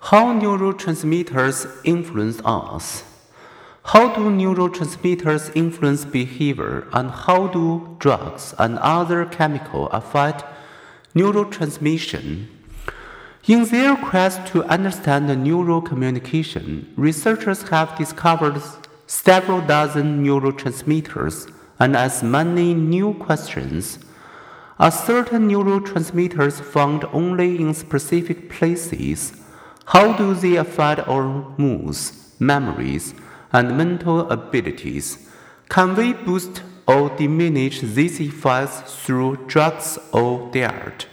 How neurotransmitters influence us. How do neurotransmitters influence behavior and how do drugs and other chemicals affect neurotransmission? In their quest to understand neural communication, researchers have discovered several dozen neurotransmitters and as many new questions. Are certain neurotransmitters found only in specific places? How do they affect our moods, memories, and mental abilities? Can we boost or diminish these effects through drugs or diet?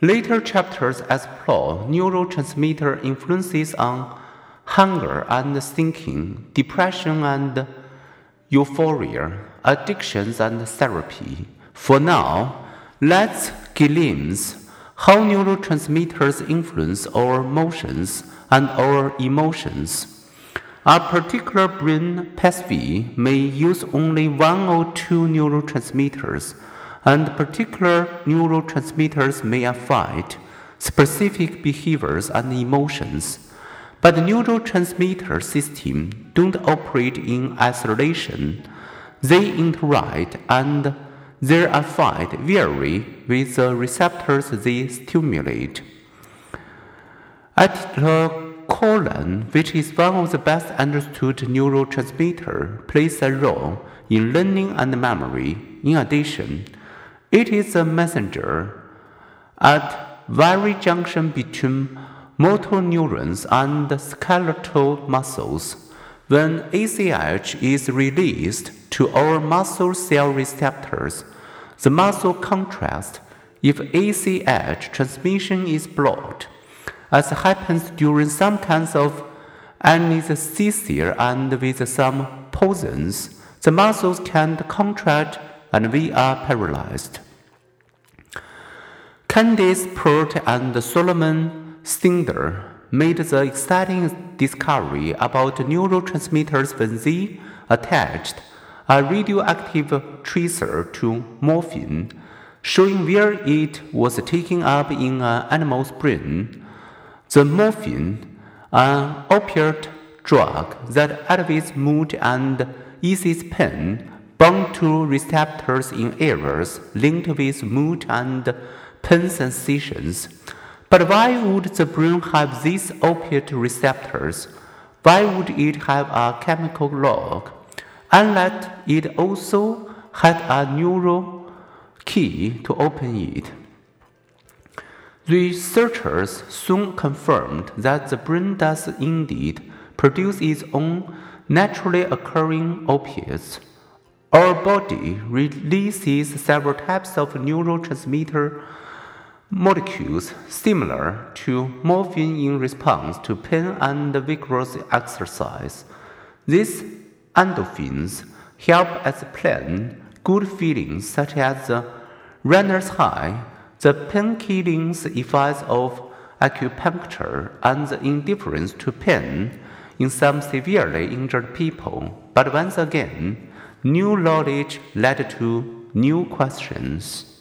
Later chapters explore neurotransmitter influences on hunger and thinking, depression and euphoria, addictions and therapy. For now, let's glimpse how neurotransmitters influence our motions and our emotions. A particular brain pathway may use only one or two neurotransmitters, and particular neurotransmitters may affect specific behaviors and emotions. But the neurotransmitter system don't operate in isolation. They interact and their effect vary with the receptors they stimulate. Acetylcholine, which is one of the best understood neurotransmitter, plays a role in learning and memory. In addition, it is a messenger at very junction between motor neurons and skeletal muscles. When ACH is released to our muscle cell receptors, the muscle contracts if ACH transmission is blocked, as happens during some kinds of anesthesia and with some poisons, the muscles can't contract and we are paralyzed. Candace Pert and Solomon Snyder made the exciting discovery about neurotransmitters when they attached a radioactive tracer to morphine, showing where it was taken up in an animal's brain. The morphine, an opiate drug that elevates mood and eases pain, bound to receptors in areas linked with mood and pain sensations. But why would the brain have these opiate receptors? Why would it have a chemical lock? Unless it also had a neural key to open it. Researchers soon confirmed that the brain does indeed produce its own naturally occurring opiates. Our body releases several types of neurotransmitter molecules similar to morphine in response to pain and vigorous exercise. These endorphins help explain good feelings such as the runner's high, the pain-killing effects of acupuncture, and the indifference to pain in some severely injured people. But once again, new knowledge led to new questions.